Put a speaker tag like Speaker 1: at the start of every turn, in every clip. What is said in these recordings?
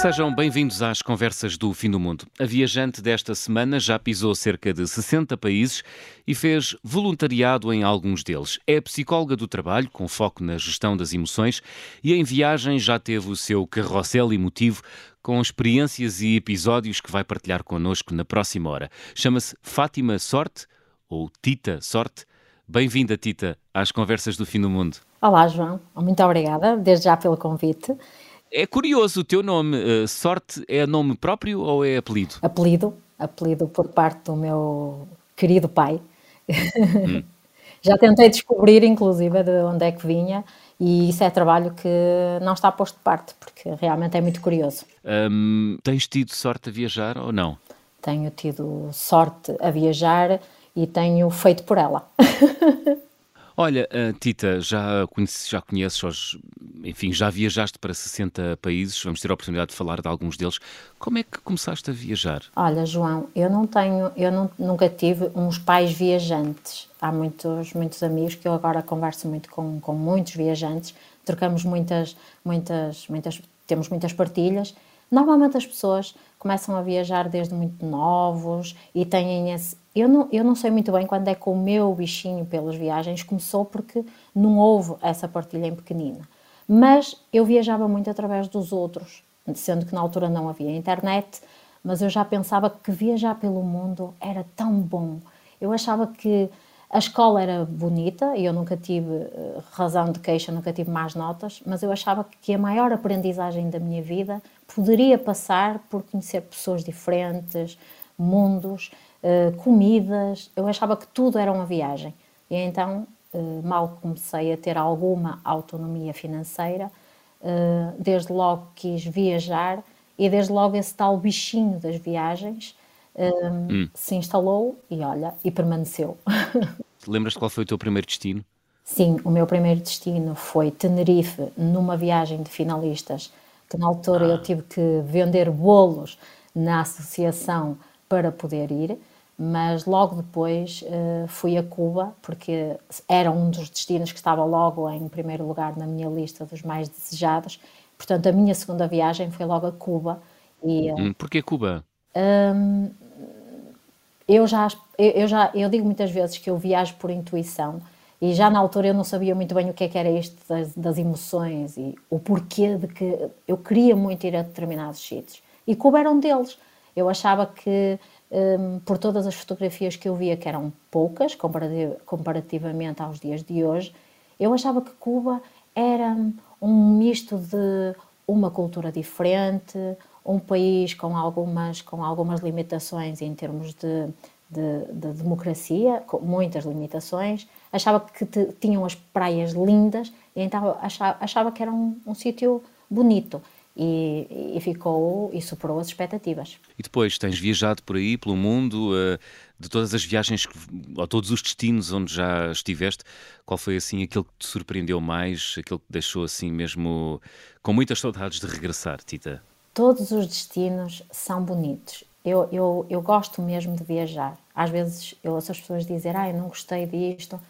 Speaker 1: Sejam bem-vindos às conversas do Fim do Mundo. A viajante desta semana já pisou cerca de 60 países e fez voluntariado em alguns deles. É psicóloga do trabalho, com foco na gestão das emoções, e em viagem já teve o seu carrossel emotivo com experiências e episódios que vai partilhar connosco na próxima hora. Chama-se Fátima Sorte, ou Tita Sorte. Bem-vinda, Tita, às conversas do Fim do Mundo.
Speaker 2: Olá, João. Muito obrigada, desde já pelo convite.
Speaker 1: É curioso o teu nome. Uh, sorte é nome próprio ou é apelido?
Speaker 2: Apelido, apelido por parte do meu querido pai. Hum. Já tentei descobrir, inclusive, de onde é que vinha, e isso é trabalho que não está posto de parte, porque realmente é muito curioso.
Speaker 1: Um, tens tido sorte a viajar ou não?
Speaker 2: Tenho tido sorte a viajar e tenho feito por ela.
Speaker 1: Olha, uh, Tita, já, já conheces, enfim, já viajaste para 60 países, vamos ter a oportunidade de falar de alguns deles. Como é que começaste a viajar?
Speaker 2: Olha, João, eu não tenho, eu não, nunca tive uns pais viajantes. Há muitos, muitos amigos que eu agora converso muito com, com muitos viajantes, trocamos muitas, muitas, muitas, temos muitas partilhas. Normalmente as pessoas começam a viajar desde muito novos e têm esse, eu não, eu não sei muito bem quando é que o meu bichinho pelas viagens começou, porque não houve essa partilha em pequenina. Mas eu viajava muito através dos outros, sendo que na altura não havia internet, mas eu já pensava que viajar pelo mundo era tão bom. Eu achava que a escola era bonita e eu nunca tive eh, razão de queixa, nunca tive más notas, mas eu achava que a maior aprendizagem da minha vida poderia passar por conhecer pessoas diferentes, mundos eh, comidas, eu achava que tudo era uma viagem. E então, uh, mal comecei a ter alguma autonomia financeira, uh, desde logo quis viajar e desde logo esse tal bichinho das viagens hum. se instalou e olha, e permaneceu.
Speaker 1: Lembras-te qual foi o teu primeiro destino?
Speaker 2: Sim, o meu primeiro destino foi Tenerife, numa viagem de finalistas, que na altura ah. eu tive que vender bolos na associação para poder ir mas logo depois uh, fui a Cuba, porque era um dos destinos que estava logo em primeiro lugar na minha lista dos mais desejados. Portanto, a minha segunda viagem foi logo a Cuba.
Speaker 1: E, uh, hum, Porquê Cuba?
Speaker 2: Um, eu, já, eu, já eu digo muitas vezes que eu viajo por intuição e já na altura eu não sabia muito bem o que, é que era isto das, das emoções e o porquê de que eu queria muito ir a determinados sítios. E Cuba era um deles. Eu achava que um, por todas as fotografias que eu via, que eram poucas comparativamente aos dias de hoje, eu achava que Cuba era um misto de uma cultura diferente, um país com algumas, com algumas limitações em termos de, de, de democracia, com muitas limitações. Achava que te, tinham as praias lindas, e então achava, achava que era um, um sítio bonito e, e, ficou e superou as expectativas.
Speaker 1: E depois tens viajado por aí, pelo mundo, uh, de todas as viagens, ou todos os destinos onde já estiveste, qual foi assim aquele que te surpreendeu mais, aquele que te deixou assim mesmo com muitas saudades de regressar, Tita?
Speaker 2: Todos os destinos são bonitos. Eu, eu, eu gosto mesmo de viajar. Às vezes eu ouço as pessoas dizer, ah, eu não gostei disto.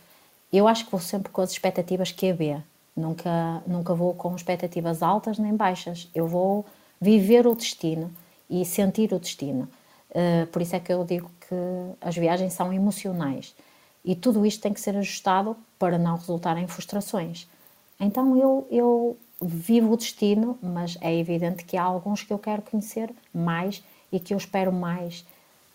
Speaker 2: Eu acho que vou sempre com as expectativas que haver. Nunca, nunca vou com expectativas altas nem baixas. Eu vou viver o destino e sentir o destino. Uh, por isso é que eu digo que as viagens são emocionais. E tudo isto tem que ser ajustado para não resultar em frustrações. Então eu, eu vivo o destino, mas é evidente que há alguns que eu quero conhecer mais e que eu espero mais.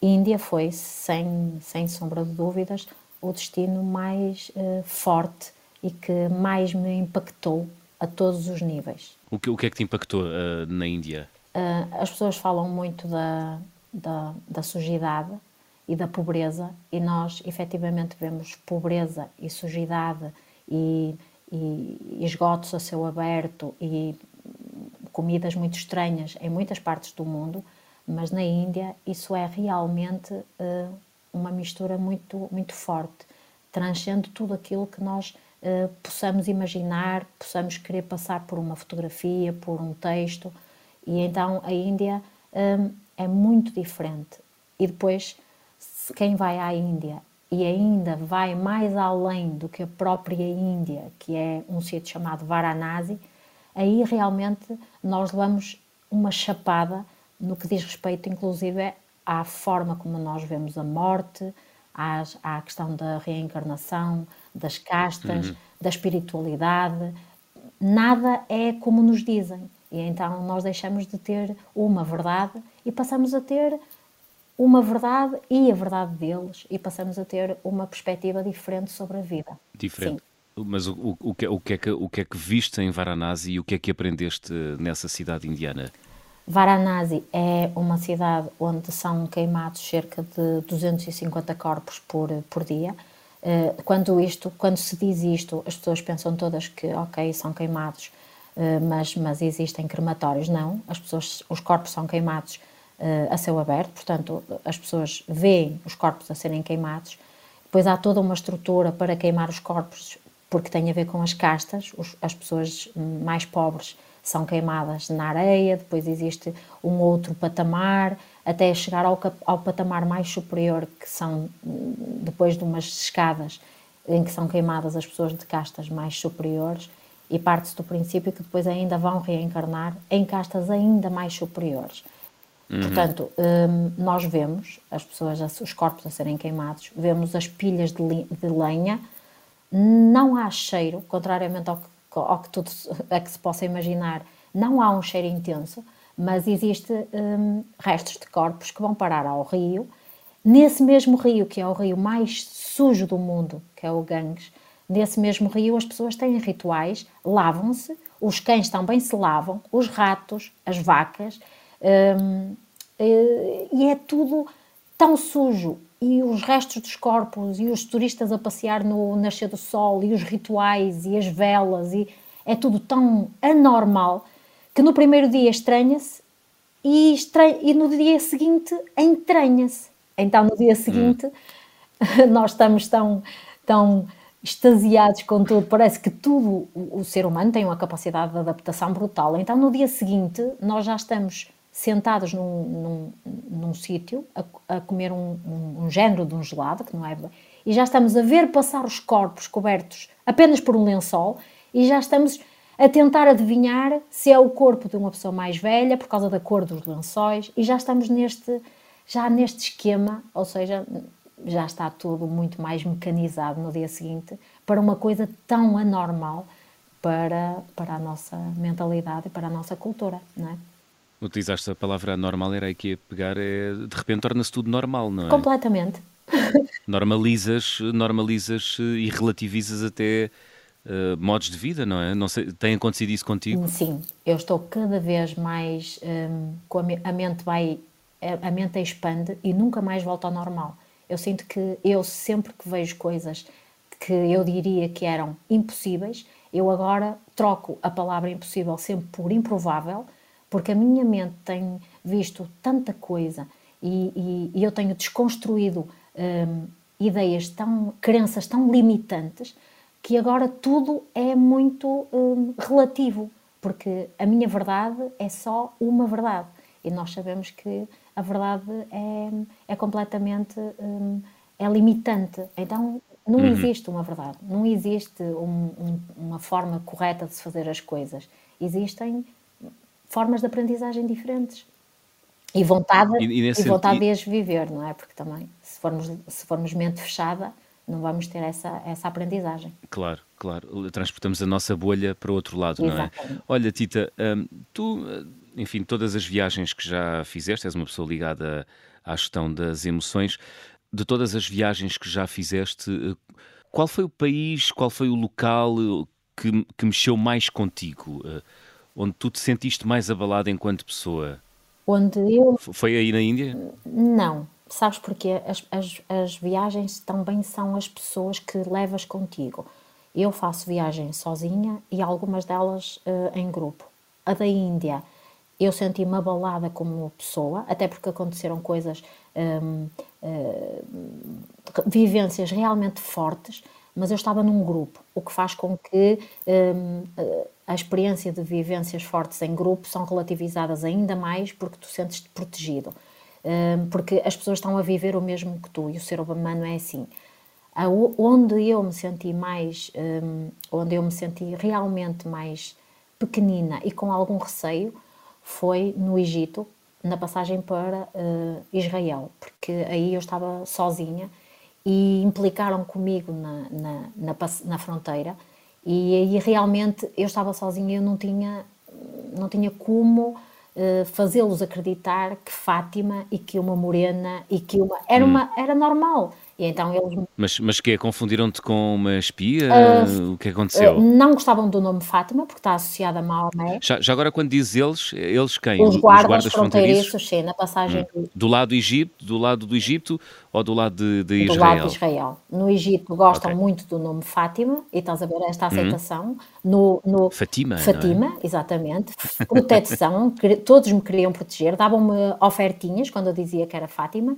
Speaker 2: Índia foi, sem, sem sombra de dúvidas, o destino mais uh, forte e que mais me impactou a todos os níveis.
Speaker 1: O que, o que é que te impactou uh, na Índia?
Speaker 2: Uh, as pessoas falam muito da, da, da sujidade e da pobreza, e nós efetivamente vemos pobreza e sujidade e, e, esgotos a céu aberto e comidas muito estranhas em muitas partes do mundo, mas na Índia isso é realmente uh, uma mistura muito, muito forte, transcende tudo aquilo que nós uh, possamos imaginar, possamos querer passar por uma fotografia, por um texto. E então a Índia um, é muito diferente. E depois, quem vai à Índia e ainda vai mais além do que a própria Índia, que é um sítio chamado Varanasi, aí realmente nós levamos uma chapada no que diz respeito, inclusive, à forma como nós vemos a morte, às, à questão da reencarnação, das castas, uhum. da espiritualidade. Nada é como nos dizem. E então nós deixamos de ter uma verdade e passamos a ter uma verdade e a verdade deles e passamos a ter uma perspectiva diferente sobre a vida.
Speaker 1: Diferente. Sim. Mas o, o, que, o, que é que, o que é que viste em Varanasi e o que é que aprendeste nessa cidade indiana?
Speaker 2: Varanasi é uma cidade onde são queimados cerca de 250 corpos por, por dia. Eh, quando, isto, quando se diz isto, as pessoas pensam todas que, ok, são queimados, eh, mas, mas existem crematórios. Não, as pessoas, os corpos são queimados uh, a céu aberto, portanto, as pessoas veem os corpos a serem queimados. Depois há toda uma estrutura para queimar os corpos, porque tem a ver com as castas. Os, as pessoas mais pobres são queimadas na areia, depois existe um outro patamar, até chegar ao, ao patamar mais superior, que são depois de umas escadas em que são queimadas as pessoas de castas mais superiores, e parte-se do princípio que depois ainda vão reencarnar em castas ainda mais superiores. Uhum. Portanto, um, nós vemos as pessoas, os corpos a serem queimados, vemos as pilhas de, de lenha, não há cheiro, contrariamente ao que, ao que tudo a que se possa imaginar, não há um cheiro intenso, mas existe um, restos de corpos que vão parar ao rio. Nesse mesmo rio, que é o rio mais sujo do mundo, que é o Ganges, nesse mesmo rio as pessoas têm rituais, lavam-se, os cães também se lavam, os ratos, as vacas, um, e é tudo tão sujo. E os restos dos corpos, e os turistas a passear no nascer do sol, e os rituais, e as velas, e é tudo tão anormal que no primeiro dia estranha-se e, estranha, e no dia seguinte entranha-se. Então, no dia seguinte, hum. nós estamos tão, tão extasiados com tudo, parece que tudo, o, o ser humano tem uma capacidade de adaptação brutal. Então, no dia seguinte, nós já estamos sentados num, num, num sítio a, a, comer um, um, um, género de um gelado, que não é. E já estamos a ver passar os corpos cobertos apenas por um lençol e já estamos a tentar adivinhar se é o corpo de uma pessoa mais velha por causa da cor dos lençóis e já estamos neste já neste esquema, ou seja, já está tudo muito mais mecanizado no dia seguinte para uma coisa tão anormal para, para a nossa mentalidade e para a nossa cultura, não é?
Speaker 1: Utilizaste a palavra normal, era aí que ia pegar, é, de repente torna-se tudo normal, não é?
Speaker 2: Completamente.
Speaker 1: Normalizas, normalizas e relativizas até uh, modos de vida, não é? Não sei, tem acontecido isso contigo?
Speaker 2: Sim, eu estou cada vez mais um, com a, a, mente vai a mente expande e nunca mais volta ao normal. Eu sinto que eu sempre que vejo coisas que eu diria que eram impossíveis, eu agora troco a palavra impossível sempre por improvável porque a minha mente tem visto tanta coisa e, e, e eu tenho desconstruído hum, ideias tão, crenças tão limitantes que agora tudo é muito hum, relativo, porque a minha verdade é só uma verdade e nós sabemos que a verdade é, é completamente hum, é limitante. Então não uhum. existe uma verdade, não existe um, um, uma forma correta de se fazer as coisas. Existem formas de aprendizagem diferentes. E vontade, e, e, e vontade de as viver, não é? Porque também, se formos, se formos mente fechada, não vamos ter essa, essa aprendizagem.
Speaker 1: Claro, claro. Transportamos a nossa bolha para o outro lado, Exatamente. não é? Olha, Tita, hum, tu, enfim, todas as viagens que já fizeste, és uma pessoa ligada à gestão das emoções, de todas as viagens que já fizeste, qual foi o país, qual foi o local que, que mexeu mais contigo? Onde tu te sentiste mais abalada enquanto pessoa?
Speaker 2: Onde eu.
Speaker 1: Foi aí na Índia?
Speaker 2: Não. Sabes porquê? As, as, as viagens também são as pessoas que levas contigo. Eu faço viagem sozinha e algumas delas uh, em grupo. A da Índia, eu senti-me abalada como pessoa, até porque aconteceram coisas, um, uh, eh, vivências realmente fortes, mas eu estava num grupo, o que faz com que um, a experiência de vivências fortes em grupo são relativizadas ainda mais porque tu sentes-te protegido, hum, porque as pessoas estão a viver o mesmo que tu e o ser humano é assim. Onde eu me senti mais, hum, onde eu me senti realmente mais pequenina e com algum receio, foi no Egito, na passagem para uh, Israel, porque aí eu estava sozinha e implicaram comigo na, na, na, na fronteira e aí realmente eu estava sozinha e eu não tinha, não tinha como uh, fazê-los acreditar que Fátima e que uma morena e que uma... Era, hum. uma, era normal. E então eles...
Speaker 1: Mas, mas que Confundiram-te com uma espia? Uh, o que aconteceu?
Speaker 2: Uh, não gostavam do nome Fátima, porque está associada a Maomé.
Speaker 1: Já, já agora, quando dizes eles, eles quem?
Speaker 2: Os guardas, Os guardas fronteiriços, sim, na passagem... Hum.
Speaker 1: Do lado do Egito, do lado do Egito ou do lado de, de Israel?
Speaker 2: Do lado de Israel. No Egito gostam okay. muito do nome Fátima, e estás a ver esta hum. aceitação. Hum. No, no,
Speaker 1: Fatima,
Speaker 2: Fatima,
Speaker 1: é?
Speaker 2: exatamente. Proteção, todos me queriam proteger, davam-me ofertinhas quando eu dizia que era Fátima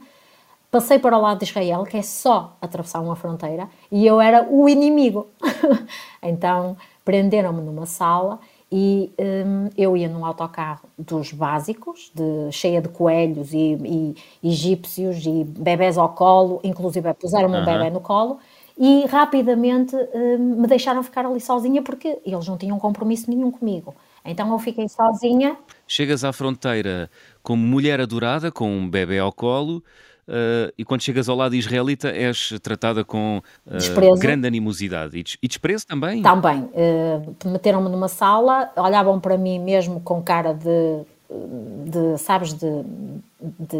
Speaker 2: passei para o lado de Israel, que é só atravessar uma fronteira, e eu era o inimigo. então prenderam-me numa sala e um, eu ia num autocarro dos básicos, de, cheia de coelhos e, e egípcios e bebés ao colo, inclusive puseram-me um bebê no colo, e rapidamente um, me deixaram ficar ali sozinha porque eles não tinham compromisso nenhum comigo. Então eu fiquei sozinha.
Speaker 1: Chegas à fronteira como mulher adorada, com um bebê ao colo, uh, e quando chegas ao lado israelita és tratada com uh, grande animosidade e, des e, desprezo também?
Speaker 2: Também. Uh, Meteram-me numa sala, olhavam para mim mesmo com cara de, de sabes, de, de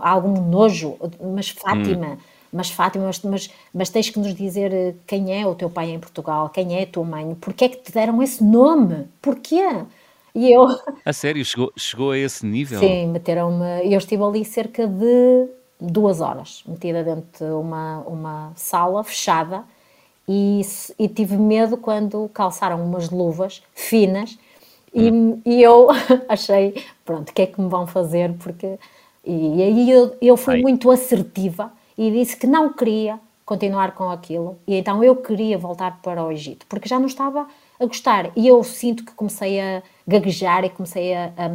Speaker 2: algum nojo, mas Fátima... Hum. Mas Fátima, mas, mas, mas, tens que nos dizer quem é o teu pai em Portugal, quem é a tua mãe, porquê é que te deram esse nome? Porquê?
Speaker 1: E eu... A sério? Chegou, chegou a esse nível?
Speaker 2: Sim, meteram-me... Eu estive ali cerca de duas horas, metida dentro de uma, uma sala fechada e, e tive medo quando calçaram umas luvas finas e, hum. e eu achei, pronto, o que é que me vão fazer? Porque, e, aí eu, eu fui Ai. muito assertiva e disse que não queria continuar com aquilo e então eu queria voltar para o Egito, porque já não estava a gostar e eu sinto que comecei a gaguejar e comecei a, a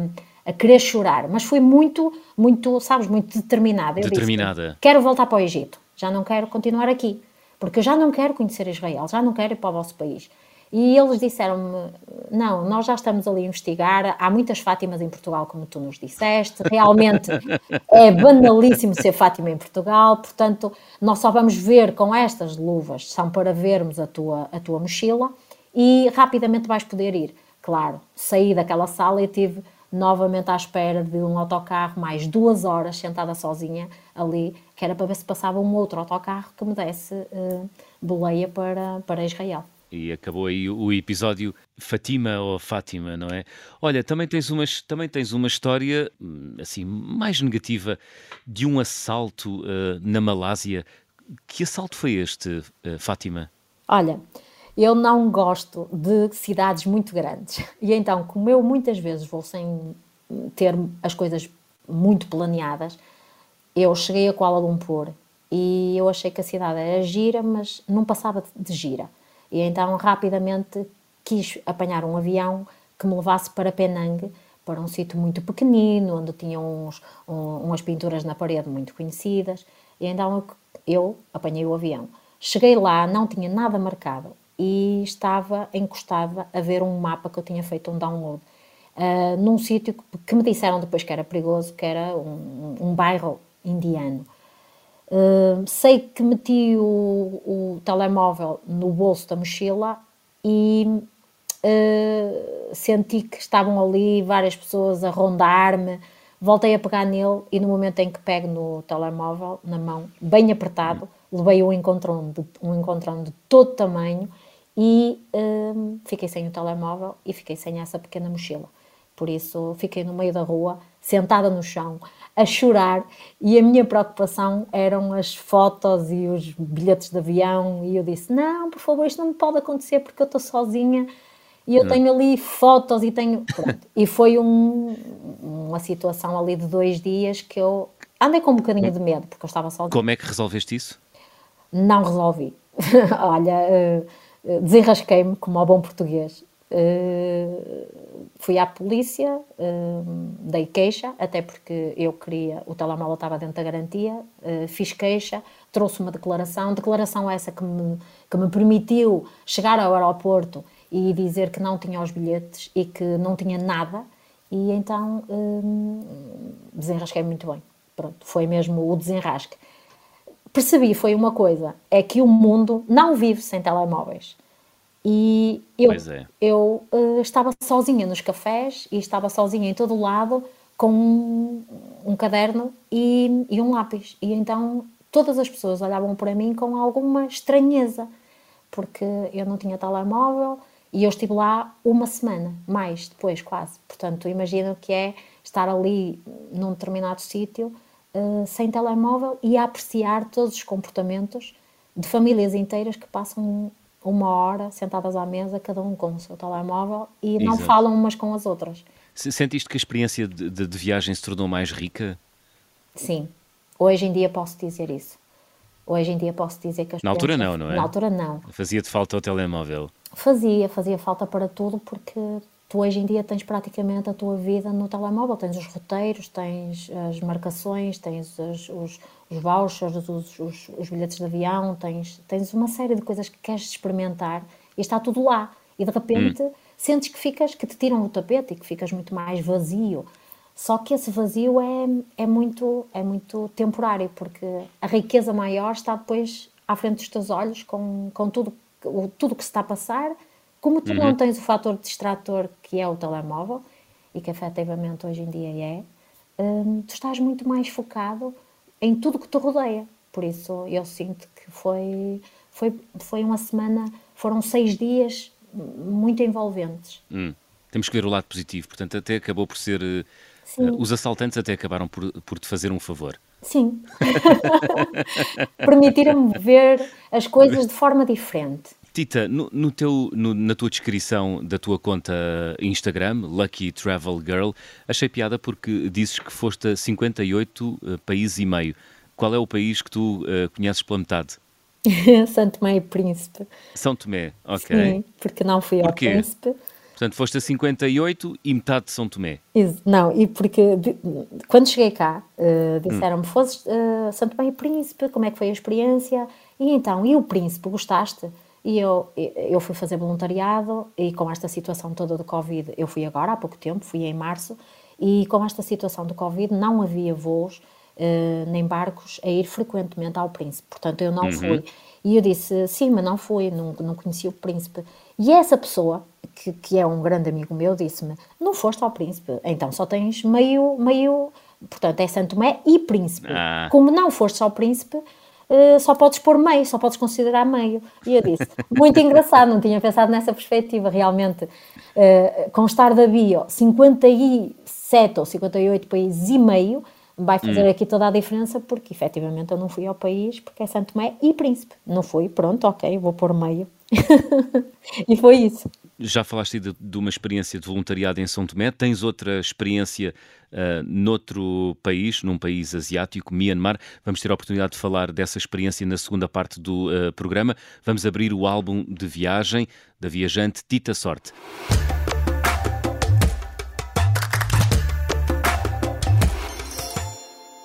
Speaker 2: a querer chorar, mas foi muito, muito, sabes, muito determinada. Eu
Speaker 1: determinada.
Speaker 2: Disse, quero voltar para o Egito, já não quero continuar aqui, porque eu já não quero conhecer Israel, já não quero ir para o vosso país. E eles disseram-me: não, nós já estamos ali a investigar. Há muitas Fátimas em Portugal, como tu nos disseste. Realmente é banalíssimo ser Fátima em Portugal. Portanto, nós só vamos ver com estas luvas, são para vermos a tua, a tua mochila e rapidamente vais poder ir. Claro, saí daquela sala e tive novamente à espera de um autocarro, mais duas horas sentada sozinha ali, que era para ver se passava um outro autocarro que me desse uh, boleia para, para Israel.
Speaker 1: E acabou aí o episódio Fatima ou Fátima, não é? Olha, também tens uma, também tens uma história hum, assim mais negativa de um assalto uh, na Malásia. Que assalto foi este, uh, Fátima?
Speaker 2: Olha, eu não gosto de cidades muito grandes. E então, como eu muitas vezes vou sem ter as coisas muito planeadas, eu cheguei a Kuala Lumpur e eu achei que a cidade era gira, mas não passava de gira. E então, rapidamente, quis apanhar um avião que me levasse para Penang, para um sítio muito pequenino, onde tinham uns, um, umas pinturas na parede muito conhecidas. E então eu, eu apanhei o avião. Cheguei lá, não tinha nada marcado e estava encostada a ver um mapa que eu tinha feito um download. Uh, num sítio que, que, me disseram depois que era perigoso, que era um, um bairro indiano. Uh, sei que meti o, o, telemóvel no bolso da mochila e uh, senti que estavam ali várias pessoas a rondar-me. Voltei a pegar nele e no momento em que pego no telemóvel, na mão, bem apertado, levei um encontrão de, um encontrão de todo tamanho e hum, fiquei sem o telemóvel e fiquei sem essa pequena mochila. Por isso fiquei no meio da rua, sentada no chão, a chorar e a minha preocupação eram as fotos e os bilhetes de avião e eu disse, não, por favor, isto não me pode acontecer porque eu estou sozinha e eu não. tenho ali fotos e tenho... Pronto. E foi um, uma situação ali de dois dias que eu andei com um bocadinho de medo porque eu estava sozinha.
Speaker 1: Como é que resolveste isso?
Speaker 2: Não resolvi. Olha... Uh, desenrasquei-me, como ao bom português. Uh, fui à polícia, uh, dei queixa, até porque eu queria, o telemóvel estava dentro da garantia, uh, fiz queixa, trouxe uma declaração, declaração essa que me, que me permitiu chegar ao aeroporto e dizer que não tinha os bilhetes e que não tinha nada E então desenrasquei muito bem. Pronto, foi mesmo o desenrasque. Percebi, foi uma coisa, é que o mundo não vive sem telemóveis. E eu, é. eu uh, estava sozinha nos cafés e estava sozinha em todo o lado com um, um caderno e, e, um lápis. E então todas as pessoas olhavam para mim com alguma estranheza, porque eu não tinha telemóvel e eu estive lá uma semana, mais depois quase. Portanto, imagino que é estar ali num determinado sítio uh, sem telemóvel e a apreciar todos os comportamentos de famílias inteiras que passam uma hora sentadas à mesa, cada um com o seu telemóvel e Exato. não falam umas com as outras.
Speaker 1: Sentiste que a experiência de, de, de, viagem se tornou mais rica?
Speaker 2: Sim, hoje em dia posso dizer isso. Hoje em dia posso dizer que a
Speaker 1: Na altura não, não é?
Speaker 2: Na altura não.
Speaker 1: Fazia-te falta o telemóvel?
Speaker 2: Fazia, fazia falta para tudo porque tu hoje em dia tens praticamente a tua vida no telemóvel. Tens os roteiros, tens as marcações, tens os, os, os vouchers, os, os, os, bilhetes de avião, tens, tens uma série de coisas que queres experimentar e está tudo lá. E de repente hum. sentes que ficas, que te tiram o tapete e que ficas muito mais vazio. Só que esse vazio é, é, muito, é muito temporário, porque a riqueza maior está depois à frente dos teus olhos, com, com tudo, tudo que se está a passar como tu uhum. não tens o fator distrator que é o telemóvel, e que efetivamente hoje em dia é, hum, tu estás muito mais focado em tudo que te rodeia. Por isso eu sinto que foi, foi, foi uma semana, foram seis dias muito envolventes.
Speaker 1: Hum. Temos que ver o lado positivo, portanto, até acabou por ser. Uh, os assaltantes até acabaram por, por te fazer um favor.
Speaker 2: Sim. Permitiram-me ver as coisas de forma diferente.
Speaker 1: Tita, no, no teu, no, na tua descrição da tua conta Instagram, Lucky Travel Girl, achei piada porque dizes que foste a 58 uh, eh, países e meio. Qual é o país que tu uh, conheces pela metade?
Speaker 2: São Tomé e Príncipe.
Speaker 1: São Tomé, ok.
Speaker 2: Sim, porque não fui ao Príncipe.
Speaker 1: Portanto, foste a 58 e metade de São Tomé.
Speaker 2: Não, e porque de, quando cheguei cá, uh, disseram-me, hum. foste uh, São Tomé e Príncipe, como é que foi a experiência? E então, e o Príncipe, gostaste? E eu, eu fui fazer voluntariado e com esta situação toda do Covid, eu fui agora há pouco tempo, fui em março, e com esta situação do Covid não havia voos uh, nem barcos a ir frequentemente ao Príncipe, portanto eu não uhum. fui. E eu disse, sim, mas não fui, não, não conheci o Príncipe. E essa pessoa, que, que é um grande amigo meu, disse-me, não foste ao Príncipe, então só tens meio, meio, portanto é Santo Tomé e Príncipe. Ah. Como não foste ao Príncipe, uh, só podes pôr meio, só podes considerar meio. E eu disse, muito engraçado, não tinha pensado nessa perspectiva, realmente. Uh, constar da bio 57 ou 58 países e meio vai fazer hum. aqui toda a diferença, porque efetivamente eu não fui ao país, porque é Santo Tomé e Príncipe. Não fui, pronto, ok, vou pôr meio. e foi isso.
Speaker 1: Já falaste de, de, uma experiência de voluntariado em São Tomé, tens outra experiência uh, noutro país, num país asiático, Myanmar. Vamos ter a oportunidade de falar dessa experiência na segunda parte do uh, programa. Vamos abrir o álbum de viagem da viajante Tita Sorte.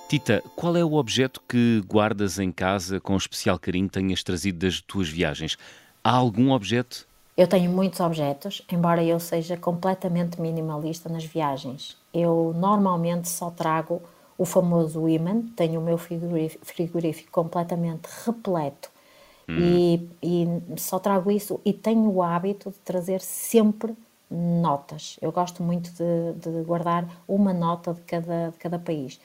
Speaker 1: Tita, qual é o objeto que guardas em casa com especial carinho que tenhas trazido das tuas viagens? Há algum objeto?
Speaker 2: Eu tenho muitos objetos, embora eu seja completamente minimalista nas viagens. Eu normalmente só trago o famoso imã, tenho o meu frigorífico completamente repleto hum. e, e só trago isso e tenho o hábito de trazer sempre notas. Eu gosto muito de, de guardar uma nota de cada, de cada país.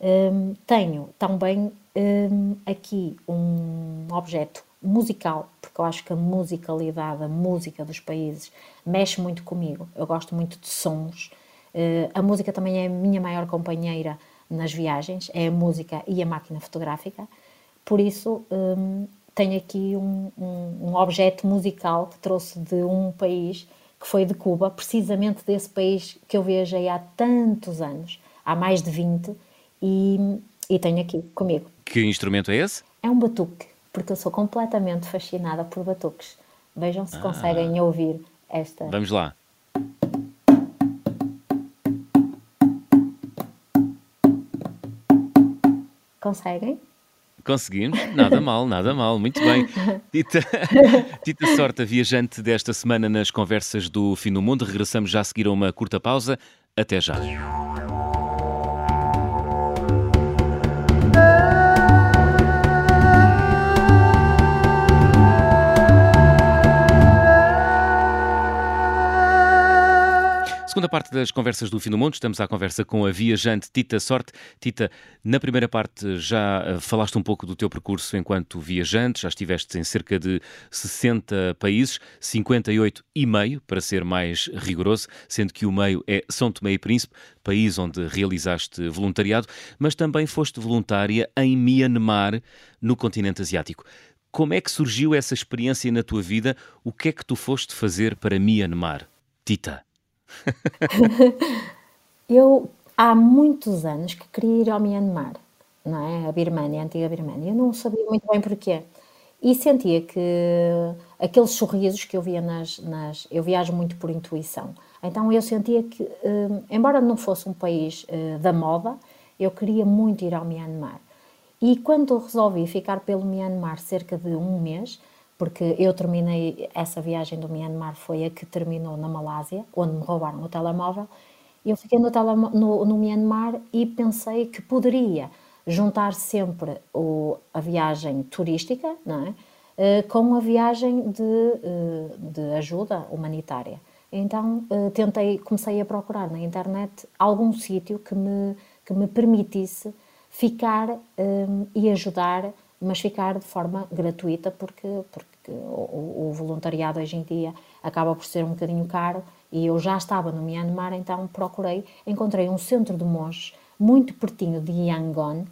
Speaker 2: Um, tenho também um, aqui um objeto musical, porque eu acho que a musicalidade, a música dos países mexe muito comigo. Eu gosto muito de sons. Uh, a música também é a minha maior companheira nas viagens, é a música e a máquina fotográfica. Por isso, um, tenho aqui um, um, um, objeto musical que trouxe de um país que foi de Cuba, precisamente desse país que eu viajei há tantos anos, há mais de 20, e, e tenho aqui comigo.
Speaker 1: Que instrumento é esse?
Speaker 2: É um batuque porque eu sou completamente fascinada por batuques. Vejam se ah. conseguem ouvir esta.
Speaker 1: Vamos lá.
Speaker 2: Conseguem?
Speaker 1: Conseguimos, nada mal, nada mal, muito bem. Tita, Tita Sorta, viajante desta semana nas conversas do Fim do Mundo, regressamos já a seguir a uma curta pausa. Até já. Segunda parte das conversas do Fim do Mundo, estamos à conversa com a viajante Tita Sorte. Tita, na primeira parte já eh, falaste um pouco do teu percurso enquanto viajante, já estiveste em cerca de 60 países, 58 e meio, para ser mais rigoroso, sendo que o meio é São Tomé e Príncipe, país onde realizaste voluntariado, mas também foste voluntária em Myanmar, no continente asiático. Como é que surgiu essa experiência na tua vida? O que é que tu foste fazer para Myanmar? Tita.
Speaker 2: eu há muitos anos que queria ir ao Myanmar, não é? A Birmania, a antiga Birmania. Eu não sabia muito bem porquê. E sentia que aqueles sorrisos que eu via nas, nas. Eu viajo muito por intuição. Então eu sentia que, eh, embora não fosse um país eh, da moda, eu queria muito ir ao Myanmar. E quando resolvi ficar pelo Myanmar cerca de um mês, porque eu terminei essa viagem do Myanmar foi a que terminou na Malásia, onde me roubaram o telemóvel. Eu fiquei no, no, no Myanmar e pensei que poderia juntar sempre o, a viagem turística não é? Uh, com a viagem de, uh, de ajuda humanitária. Então uh, tentei, comecei a procurar na internet algum sítio que me, que me permitisse ficar e ajudar mas ficar de forma gratuita, porque, porque o, o, voluntariado hoje em dia acaba por ser um bocadinho caro e eu já estava no Myanmar, então procurei, encontrei um centro de monges muito pertinho de Yangon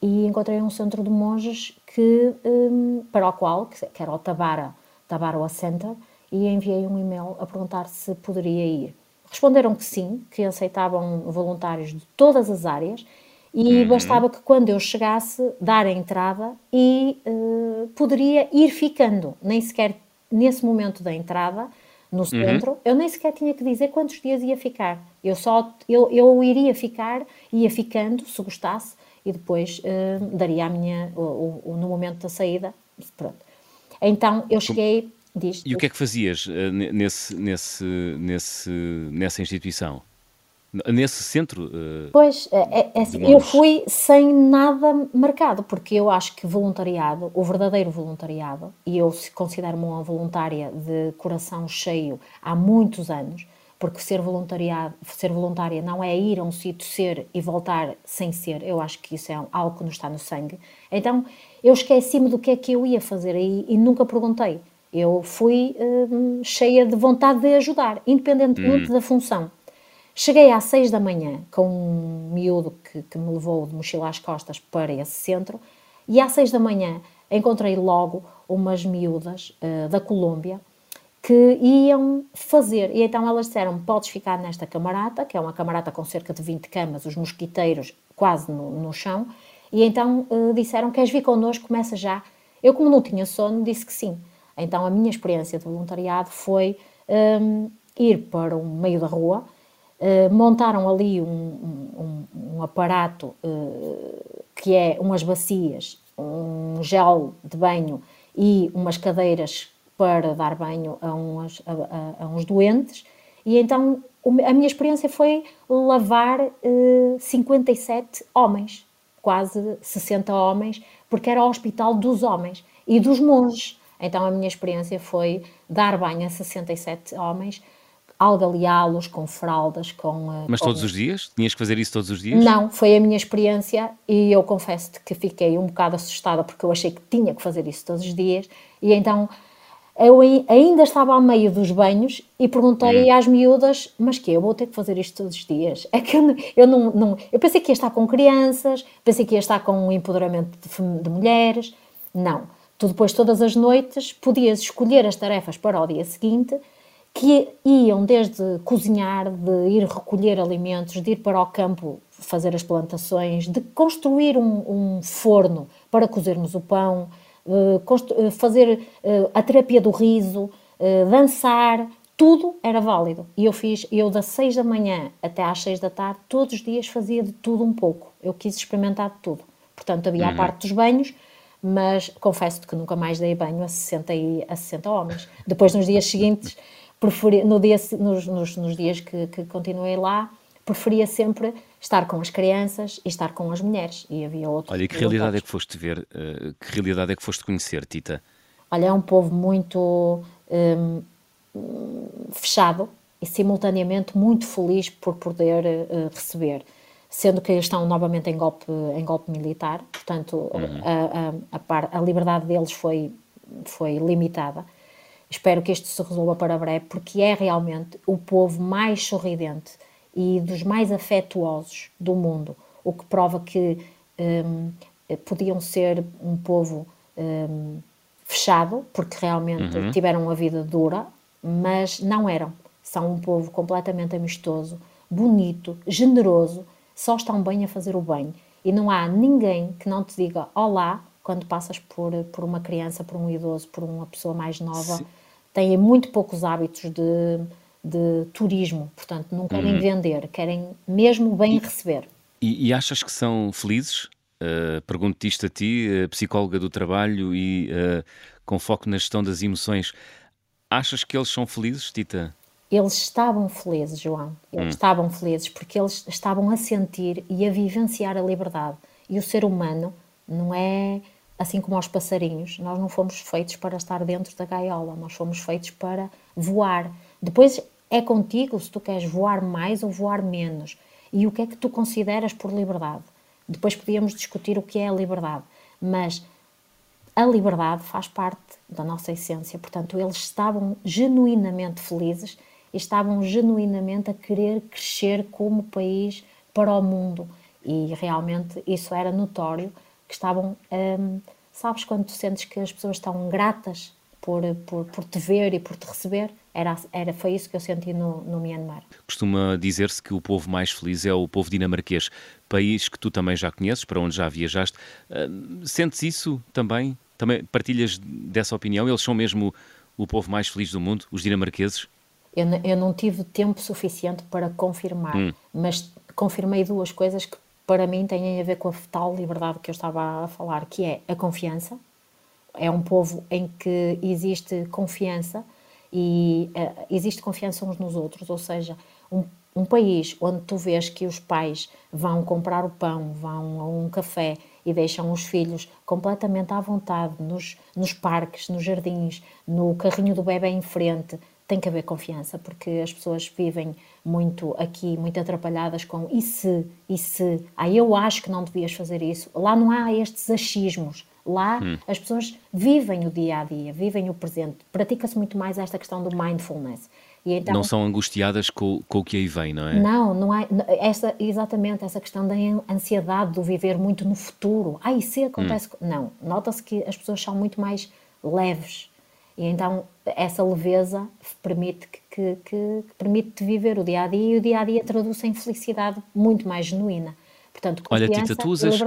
Speaker 2: e encontrei um centro de monges que, um, para o qual, que era o Tabara, Tabara Center, e enviei um e-mail a perguntar se poderia ir. Responderam que sim, que aceitavam voluntários de todas as áreas e uhum. bastava que quando eu chegasse dar a entrada e uh, poderia ir ficando, nem sequer nesse momento da entrada no uhum. centro, uhum. eu nem sequer tinha que dizer quantos dias ia ficar. Eu só eu, eu iria ficar, ia ficando se gostasse e depois uh, daria a minha o, o, no momento da saída, pronto. Então eu cheguei
Speaker 1: Diz, e o que é que fazias uh, nesse, nesse, nesse, nessa instituição? Nesse centro? Uh,
Speaker 2: pois, é, é, assim, eu fui sem nada marcado, porque eu acho que voluntariado, o verdadeiro voluntariado, e eu considero-me uma voluntária de coração cheio há muitos anos, porque ser, voluntariado, ser voluntária não é ir a um sítio ser e voltar sem ser, eu acho que isso é algo que nos está no sangue. Então, eu esqueci-me do que é que eu ia fazer aí e nunca perguntei. Eu fui uh, cheia de vontade de ajudar, independentemente hum. da função. Cheguei às seis da manhã com um miúdo que, que me levou de mochila às costas para esse centro e às seis da manhã encontrei logo umas miúdas uh, da Colômbia que iam fazer. E então elas disseram: Podes ficar nesta camarata, que é uma camarata com cerca de 20 camas, os mosquiteiros quase no, no chão. E então uh, disseram: Queres vir connosco? Começa já. Eu, como não tinha sono, disse que sim. Então a minha experiência de voluntariado foi um, ehm, ir para o meio da rua eh, montaram ali um, um, um aparato uh, que é umas bacias, um gel de banho e umas cadeiras para dar banho a, umas, a, a, a uns doentes. E então a minha experiência foi lavar uh, eh, 57 homens, quase 60 homens, porque era o hospital dos homens e dos monges. Então a minha experiência foi dar banho a 67 homens algaleá-los com fraldas, com...
Speaker 1: Eh, Mas com... todos os dias? Tinhas que fazer isso todos os dias?
Speaker 2: Não, foi a minha experiência e eu confesso-te que fiquei um bocado assustada porque eu achei que tinha que fazer isso todos os dias e então eu ainda estava ao meio dos banhos e perguntei hum. às miúdas, mas que eu vou ter que fazer isto todos os dias? É que eu, eu não, não, eu pensei que ia estar com crianças, pensei que ia estar com um empoderamento de, de mulheres, não. Tu depois todas as noites podias escolher as tarefas para o dia seguinte que iam desde cozinhar, de ir recolher alimentos, de ir para o campo fazer as plantações, de construir um, um forno para cozermos o pão, uh, fazer uh, a terapia do riso, uh, dançar, tudo era válido. E eu fiz, eu das seis da manhã até às seis da tarde, todos os dias fazia de tudo um pouco. Eu quis experimentar de tudo. Portanto, havia uhum. a parte dos banhos, mas confesso-te que nunca mais dei banho a 60, e, a 60 homens. Depois, nos dias seguintes, preferi, no dia, nos, nos, nos dias que, que, continuei lá, preferia sempre estar com as crianças e estar com as mulheres. E havia outros.
Speaker 1: Olha, e que realidade é que foste ver? Uh, que realidade é que foste conhecer, Tita?
Speaker 2: Olha, é um povo muito um, fechado e simultaneamente muito feliz por poder uh, receber. Sendo que estão novamente em golpe, em golpe militar, portanto, uhum. a, a, a, a liberdade deles foi, foi limitada. Espero que isto se resolva para breve, porque é realmente o povo mais sorridente e dos mais afetuosos do mundo, o que prova que um, podiam ser um povo um, fechado, porque realmente uhum. tiveram uma vida dura, mas não eram. São um povo completamente amistoso, bonito, generoso, só estão bem a fazer o bem. E não há ninguém que não te diga olá quando passas por, por uma criança, por um idoso, por uma pessoa mais nova. Sim. Têm muito poucos hábitos de, de turismo, portanto, não querem uhum. vender, querem mesmo bem e, receber.
Speaker 1: E, e, achas que são felizes? Uh, Pergunto-te isto a ti, uh, psicóloga do trabalho e uh, com foco na gestão das emoções. Achas que eles são felizes, Tita?
Speaker 2: Eles estavam felizes, João. Eles hum. estavam felizes porque eles estavam a sentir e a vivenciar a liberdade. E o ser humano não é assim como aos passarinhos. Nós não fomos feitos para estar dentro da gaiola, nós fomos feitos para voar. Depois é contigo se tu queres voar mais ou voar menos. E o que é que tu consideras por liberdade? Depois podíamos discutir o que é a liberdade, mas a liberdade faz parte da nossa essência. Portanto, eles estavam genuinamente felizes e estavam genuinamente a querer crescer como país para o mundo. E realmente isso era notório, que estavam, hum, sabes quando tu sentes que as pessoas estão gratas por, por, por te ver e por te receber? Era, era, foi isso que eu senti no, no Myanmar.
Speaker 1: Costuma dizer-se que o povo mais feliz é o povo dinamarquês, país que tu também já conheces, para onde já viajaste. Uh, sentes isso também? Também partilhas dessa opinião? Eles são mesmo o povo mais feliz do mundo, os dinamarqueses?
Speaker 2: Eu, eu não tive tempo suficiente para confirmar, hum. mas confirmei duas coisas que para mim têm a ver com a tal liberdade que eu estava a falar, que é a confiança. É um povo em que existe confiança e uh, existe confiança uns nos outros, ou seja, um, um país onde tu vês que os pais vão comprar o pão, vão a um café e deixam os filhos completamente à vontade nos, nos parques, nos jardins, no carrinho do bebê em frente, tem que haver confiança, porque as pessoas vivem muito aqui, muito atrapalhadas com e se, e se, ah, eu acho que não devias fazer isso. Lá não há estes achismos. Lá hum. as pessoas vivem o dia a dia, vivem o presente. Pratica-se muito mais esta questão do mindfulness.
Speaker 1: Então, não são angustiadas com, com, o que aí vem, não é?
Speaker 2: Não, não há. Essa, exatamente essa questão da ansiedade do viver muito no futuro. Ah, e se acontece. Hum. Não, nota-se que as pessoas são muito mais leves. E então essa leveza permite que, que, que permite viver o dia a dia e o dia a dia traduz em felicidade muito mais genuína. Portanto,
Speaker 1: Olha, Tita, tu usas,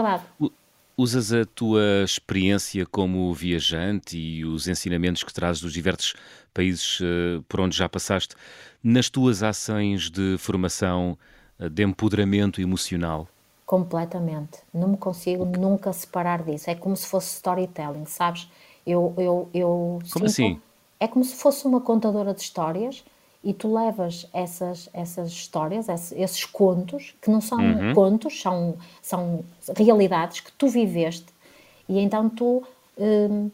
Speaker 1: Usas a tua experiência como viajante e os ensinamentos que trazes dos diversos países uh, por onde já passaste nas tuas ações de formação, uh, de empoderamento emocional?
Speaker 2: Completamente. Não me consigo nunca separar disso. É como se fosse storytelling, sabes? Eu, eu, eu
Speaker 1: como assim?
Speaker 2: É como se fosse uma contadora de histórias e tu levas essas, essas histórias, esses, esses contos, que não são uhum. contos, são, são realidades que tu viveste, e então tu hum,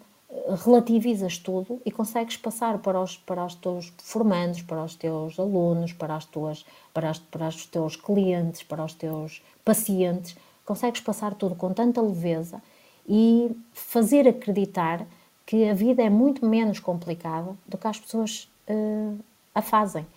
Speaker 2: relativizas tudo e consegues passar para os, para os teus formandos, para os teus alunos, para, as tuas, para, as, para os teus clientes, para os teus pacientes, consegues passar tudo com tanta leveza e fazer acreditar que a vida é muito menos complicada do que as pessoas uh, a fazem.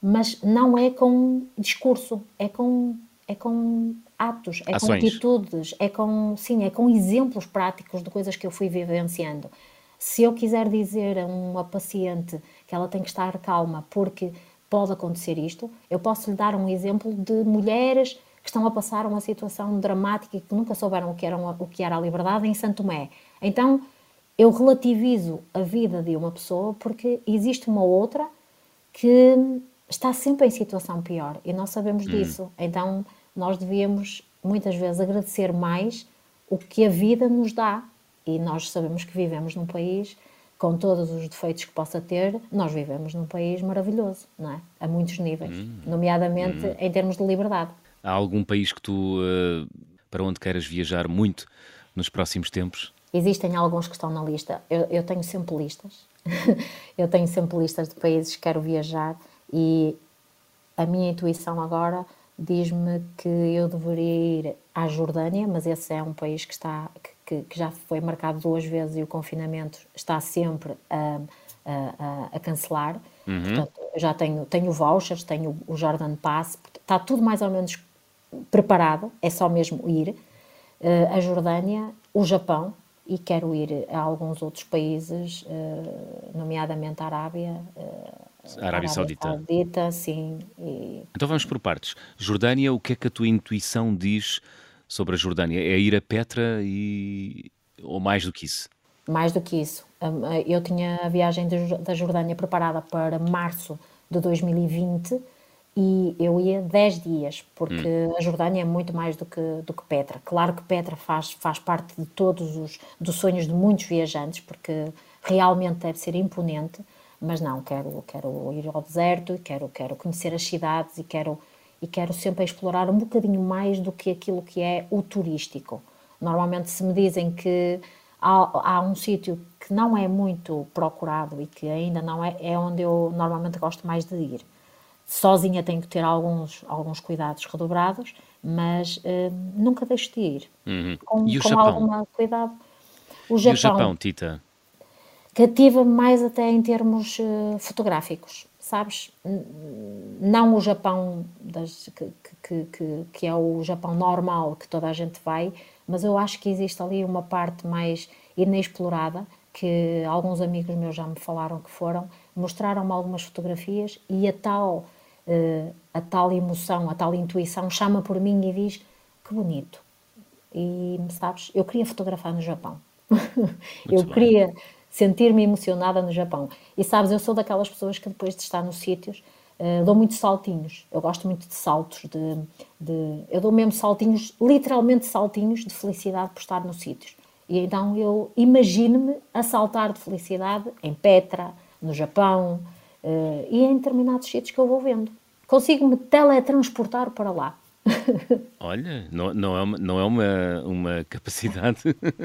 Speaker 2: Mas não é com discurso, é com, é com atos, é Ações. com atitudes, é com, sim, é com exemplos práticos de coisas que eu fui vivenciando. Se eu quiser dizer a uma paciente que ela tem que estar calma porque pode acontecer isto, eu posso lhe dar um exemplo de mulheres que estão a passar uma situação dramática e que nunca souberam o que era, o que era a liberdade em Santo Tomé. Então, eu relativizo a vida de uma pessoa porque existe uma outra que está sempre em situação pior e nós sabemos hum. disso. Então nós devíamos muitas vezes agradecer mais o que a vida nos dá e nós sabemos que vivemos num país com todos os defeitos que possa ter, nós vivemos num país maravilhoso, não é? A muitos níveis, hum, nomeadamente hum. em termos de liberdade.
Speaker 1: Há algum país que tu, uh, para onde queiras viajar muito nos próximos tempos?
Speaker 2: Existem alguns que estão na lista. Eu, eu tenho sempre listas. eu tenho sempre listas de países que quero viajar e a minha intuição agora diz-me que eu deveria ir à Jordânia, mas esse é um país que está que, que já foi marcado duas vezes e o confinamento está sempre a, a, a cancelar. Uhum. Portanto, já tenho, tenho vouchers, tenho o Jordan Pass, está tudo mais ou menos preparado, é só mesmo ir. Uh, a Jordânia, o Japão, e quero ir a alguns outros países, uh, nomeadamente a Arábia.
Speaker 1: A Arábia Saudita.
Speaker 2: Saudita, sim. E...
Speaker 1: Então vamos por partes. Jordânia, o que é que a tua intuição diz sobre a Jordânia? É ir a Petra e... ou mais do que isso?
Speaker 2: Mais do que isso. Hum, eu tinha a viagem da Jordânia preparada para março de 2020 e eu ia 10 dias, porque hum. a Jordânia é muito mais do que, do que Petra. Claro que Petra faz, faz parte de todos os dos sonhos de muitos viajantes, porque realmente deve ser imponente, mas não, quero, quero ir ao deserto, quero, quero conhecer as cidades e quero, e quero sempre explorar um bocadinho mais do que aquilo que é o turístico. Normalmente se me dizem que há, há um sítio que não é muito procurado e que ainda não é, é onde eu normalmente gosto mais de ir. Sozinha tenho que ter alguns, alguns cuidados redobrados, mas uh, nunca deixo de ir.
Speaker 1: Uhum. Com, e o com Japão? alguma
Speaker 2: cuidado.
Speaker 1: O Japão, e o Japão Tita?
Speaker 2: cativa-me mais até em termos uh, fotográficos, sabes? Não o Japão das, que, que, que, que, é o Japão normal que toda a gente vai, mas eu acho que existe ali uma parte mais inexplorada que alguns amigos meus já me falaram que foram, mostraram-me algumas fotografias e a tal, a tal emoção, a tal intuição chama por mim e diz que bonito. E sabes, eu queria fotografar no Japão. eu bem. queria sentir-me emocionada no Japão. E sabes, eu sou daquelas pessoas que depois de estar nos sítios uh, dou muitos saltinhos. Eu gosto muito de saltos, de, de, eu dou mesmo saltinhos, literalmente saltinhos de felicidade por estar nos sítios. E então eu imagino-me a saltar de felicidade em Petra, no Japão uh, e em determinados sítios que eu vou vendo. Consigo-me teletransportar para lá.
Speaker 1: Olha, não, não é, uma, não é uma, uma capacidade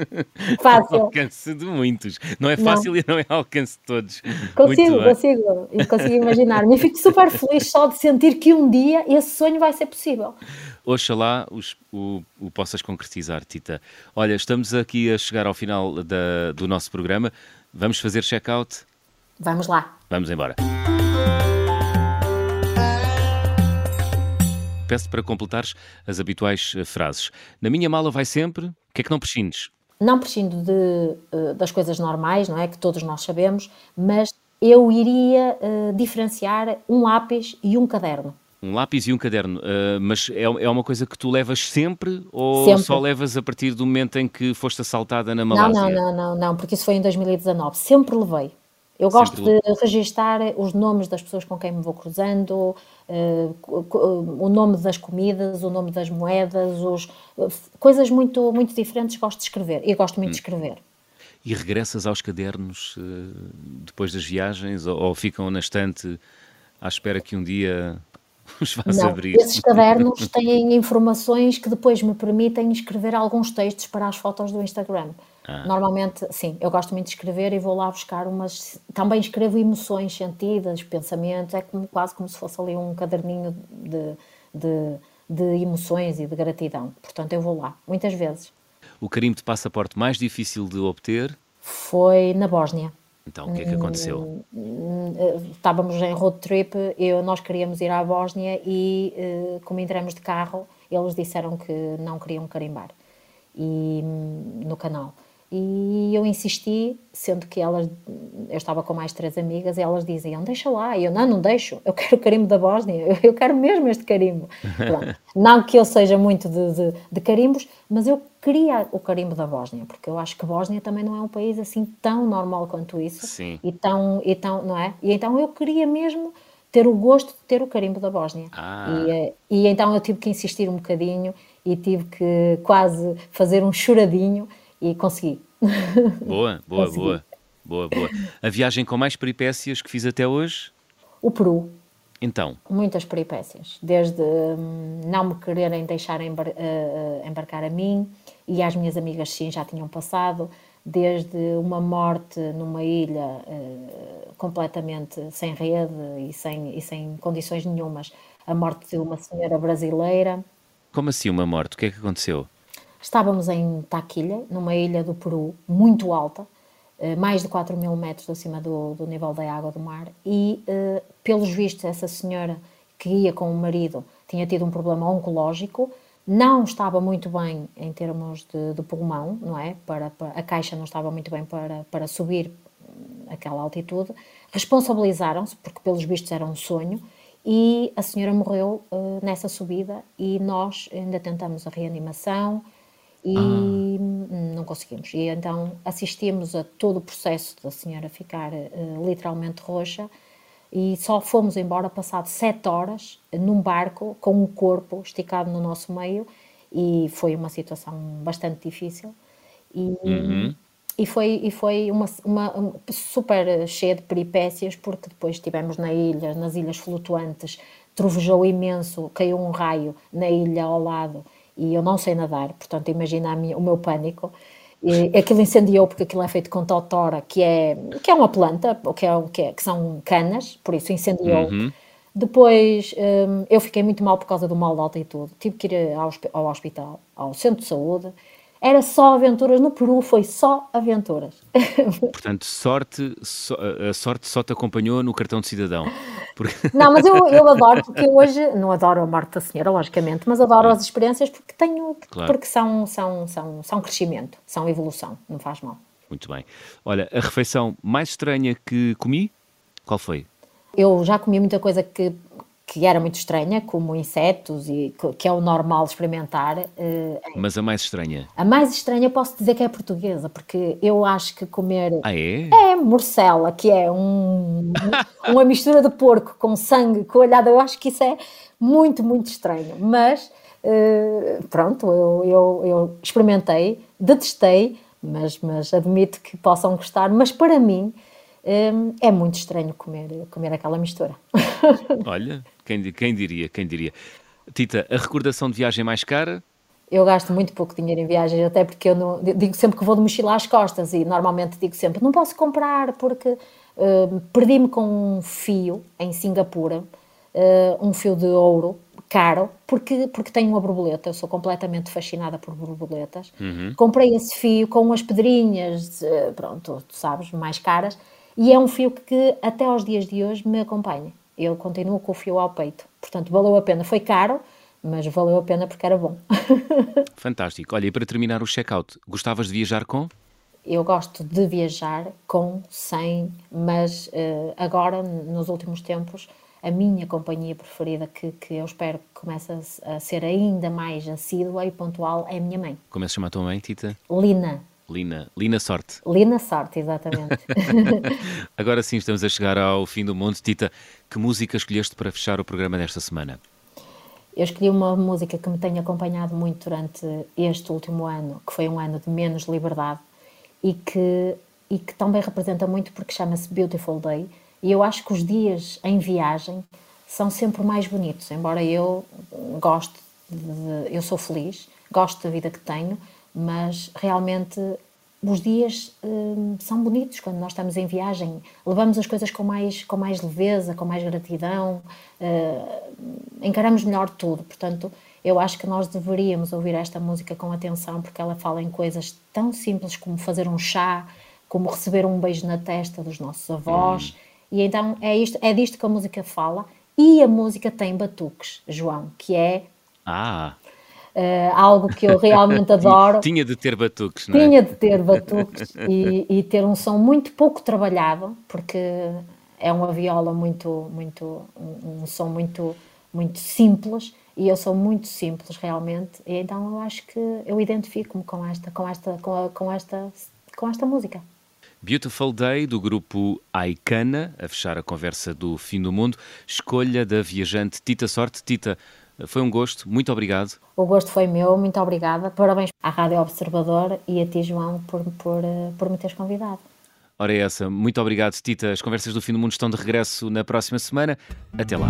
Speaker 2: fácil.
Speaker 1: ao alcance de muitos. Não é fácil não. e não é ao alcance de todos.
Speaker 2: Consigo, consigo. E consigo imaginar. Me fico super feliz só de sentir que um dia esse sonho vai ser possível.
Speaker 1: Oxalá os, o, o possas concretizar, Tita. Olha, estamos aqui a chegar ao final da, do nosso programa. Vamos fazer check-out?
Speaker 2: Vamos lá.
Speaker 1: Vamos embora. Peço para completares as habituais eh, frases. Na minha mala vai sempre, o que é que não prescindes?
Speaker 2: Não prescindo de, eh, das coisas normais, não é? Que todos nós sabemos, mas eu iria uh, diferenciar um lápis e um caderno.
Speaker 1: Um lápis e um caderno, uh, mas é, é uma coisa que tu levas sempre ou sempre. só levas a partir do momento em que foste assaltada na Malásia?
Speaker 2: Não, não, não, não, não porque isso foi em 2019. Sempre levei. Eu gosto Sempre... de registar os nomes das pessoas com quem me vou cruzando, o nome das comidas, o nome das moedas, os, uh, coisas muito, muito diferentes gosto de escrever. E gosto muito hum. de escrever.
Speaker 1: E regressas aos cadernos uh, depois das viagens ou, ou, ficam na estante à espera que um dia os vás
Speaker 2: Não,
Speaker 1: abrir?
Speaker 2: Esses cadernos têm informações que depois me permitem escrever alguns textos para as fotos do Instagram. Ah. Normalmente, sim, eu gosto muito de escrever e vou lá buscar umas. Também escrevo emoções sentidas, pensamentos, é como, quase como se fosse ali um caderninho de, de, de emoções e de gratidão. Portanto, eu vou lá, muitas vezes.
Speaker 1: O carimbo de passaporte mais difícil de obter?
Speaker 2: Foi na Bósnia.
Speaker 1: Então, o que é que aconteceu?
Speaker 2: Hum, estávamos em road trip, eu, nós queríamos ir à Bósnia e, eh, como entramos de carro, eles disseram que não queriam carimbar e, hum, no canal. E eu insisti, sendo que elas, eu estava com mais três amigas, e elas diziam: Deixa lá. E eu: Não, não deixo, eu quero o carimbo da Bósnia, eu quero mesmo este carimbo. não que eu seja muito de, de, de, carimbos, mas eu queria o carimbo da Bósnia, porque eu acho que a Bósnia também não é um país assim tão normal quanto isso.
Speaker 1: Sim.
Speaker 2: E tão, e tão, não é? E então eu queria mesmo ter o gosto de ter o carimbo da Bósnia.
Speaker 1: Ah.
Speaker 2: E, eh, e então eu tive que insistir um bocadinho e tive que quase fazer um choradinho e consegui.
Speaker 1: Boa, boa, consegui. boa. Boa, boa. A viagem com mais peripécias que fiz até hoje?
Speaker 2: O Peru.
Speaker 1: Então?
Speaker 2: Muitas peripécias. Desde hum, não me quererem deixar embar uh, embarcar a mim, e às minhas amigas sim, já tinham passado, desde uma morte numa ilha uh, completamente sem rede e sem, e sem condições nenhumas, a morte de uma senhora brasileira.
Speaker 1: Como assim uma morte? O que é que aconteceu?
Speaker 2: Estávamos em Taquilha, numa ilha do Peru, muito alta, eh, mais de 4 mil metros acima do, do nível da água do mar, e uh, pelos vistos, essa senhora que ia com o marido tinha tido um problema oncológico, não estava muito bem em termos de, de pulmão, não é? Para, para, a caixa não estava muito bem para, para subir aquela altitude. Responsabilizaram-se, porque pelos vistos era um sonho, e a senhora morreu uh, nessa subida e nós ainda tentamos a reanimação, e ah. não conseguimos. E então assistimos a todo o processo da senhora ficar uh, literalmente roxa e só fomos embora passado sete horas num barco com o corpo esticado no nosso meio e foi uma situação bastante difícil. E, uhum. e foi, e foi uma, uma, super cheia de peripécias porque depois estivemos na ilha, nas ilhas flutuantes, trovejou imenso, caiu um raio na ilha ao lado e eu não sei nadar, portanto, imagina minha, o meu pânico. E aquilo incendiou porque aquilo é feito com totora, que é, que é uma planta, que, é, que, é, que são canas, por isso incendiou. Uhum. Depois hum, eu fiquei muito mal por causa do mal de altitude, tive que ir ao hospital, ao centro de saúde, era só aventuras. No Peru foi só aventuras.
Speaker 1: Portanto, sorte, so, a sorte só te acompanhou no cartão de cidadão.
Speaker 2: Porque... Não, mas eu, eu adoro, porque hoje, não adoro a morte da senhora, logicamente, mas adoro as experiências porque tenho, claro. porque são, são, são, são crescimento, são evolução, não faz mal.
Speaker 1: Muito bem. Olha, a refeição mais estranha que comi, qual foi?
Speaker 2: Eu já comi muita coisa que que era muito estranha, como insetos, e que é o normal experimentar.
Speaker 1: Eh, Mas a mais estranha?
Speaker 2: A mais estranha posso dizer que é portuguesa, porque eu acho que comer.
Speaker 1: Ah, é?
Speaker 2: É morcela, que é um, uma mistura de porco com sangue coalhado. Eu acho que isso é muito, muito estranho. Mas eh, pronto, eu, eu, eu experimentei, detestei, mas, mas admito que possam gostar. Mas para mim Hum, é muito estranho comer, comer aquela mistura.
Speaker 1: Olha, quem, quem diria, quem diria. Tita, a recordação de viagem mais cara?
Speaker 2: Eu gasto muito pouco dinheiro em viagens, até porque eu não, digo sempre que vou de mochila às costas e normalmente digo sempre não posso comprar porque uh, perdi-me com um fio em Singapura, uh, um fio de ouro caro, porque, porque tenho uma borboleta, eu sou completamente fascinada por borboletas. Uhum. Comprei esse fio com as pedrinhas, uh, pronto, tu sabes, mais caras, e é um fio que até aos dias de hoje me acompanha. Eu continuo com o fio ao peito. Portanto, valeu a pena. Foi caro, mas valeu a pena porque era bom.
Speaker 1: Fantástico. Olha, e para terminar o check-out, gostavas de viajar com?
Speaker 2: Eu gosto de viajar com, sem, mas uh, agora, nos últimos tempos, a minha companhia preferida, que, que eu espero que comece a, a ser ainda mais assídua e pontual, é a minha mãe.
Speaker 1: Como é que se chama a tua mãe, Tita?
Speaker 2: Lina.
Speaker 1: Lina, Lina Sorte.
Speaker 2: Lina Sorte, exatamente.
Speaker 1: Agora sim, estamos a chegar ao fim do mundo. Tita, que música escolheste para fechar o programa desta semana?
Speaker 2: Eu escolhi uma música que me tem acompanhado muito durante este último ano, que foi um ano de menos liberdade e que, e que também representa muito porque chama-se Beautiful Day. E eu acho que os dias em viagem são sempre mais bonitos, embora eu goste de, eu sou feliz, gosto da vida que tenho, mas realmente os dias hum, são bonitos quando nós estamos em viagem. Levamos as coisas com mais, com mais leveza, com mais gratidão, uh, encaramos melhor tudo. Portanto, eu acho que nós deveríamos ouvir esta música com atenção, porque ela fala em coisas tão simples como fazer um chá, como receber um beijo na testa dos nossos avós. Hum. E então é, isto, é disto que a música fala. E a música tem batuques, João, que é.
Speaker 1: Ah!
Speaker 2: Uh, algo que eu realmente adoro.
Speaker 1: Tinha de ter batuques, não
Speaker 2: é? Tinha de ter batuques e, e, ter um som muito pouco trabalhado, porque é uma viola muito, muito, um, um, som muito, muito simples e eu sou muito simples realmente. E então eu acho que eu identifico-me com esta, com esta, com, a, com esta, com esta música.
Speaker 1: Beautiful Day, do grupo Aikana, a fechar a conversa do fim do mundo. Escolha da viajante Tita Sorte. Tita, foi um gosto, muito obrigado.
Speaker 2: O gosto foi meu, muito obrigada. Parabéns à Rádio Observador e a ti, João, por, por, eh, por me teres convidado.
Speaker 1: Ora, é essa. Muito obrigado, Tita. As conversas do fim do mundo estão de regresso na próxima semana. Até lá.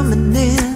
Speaker 3: coming in.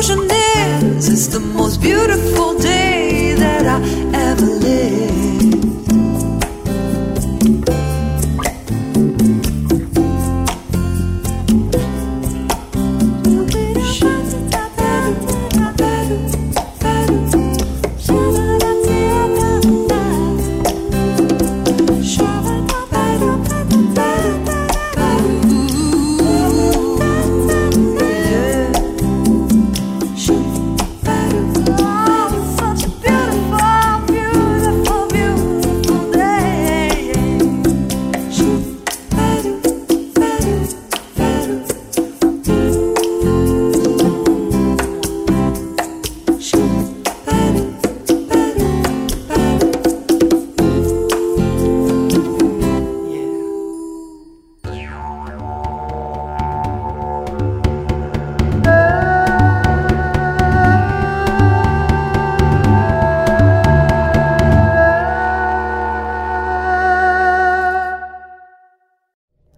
Speaker 3: je n'ai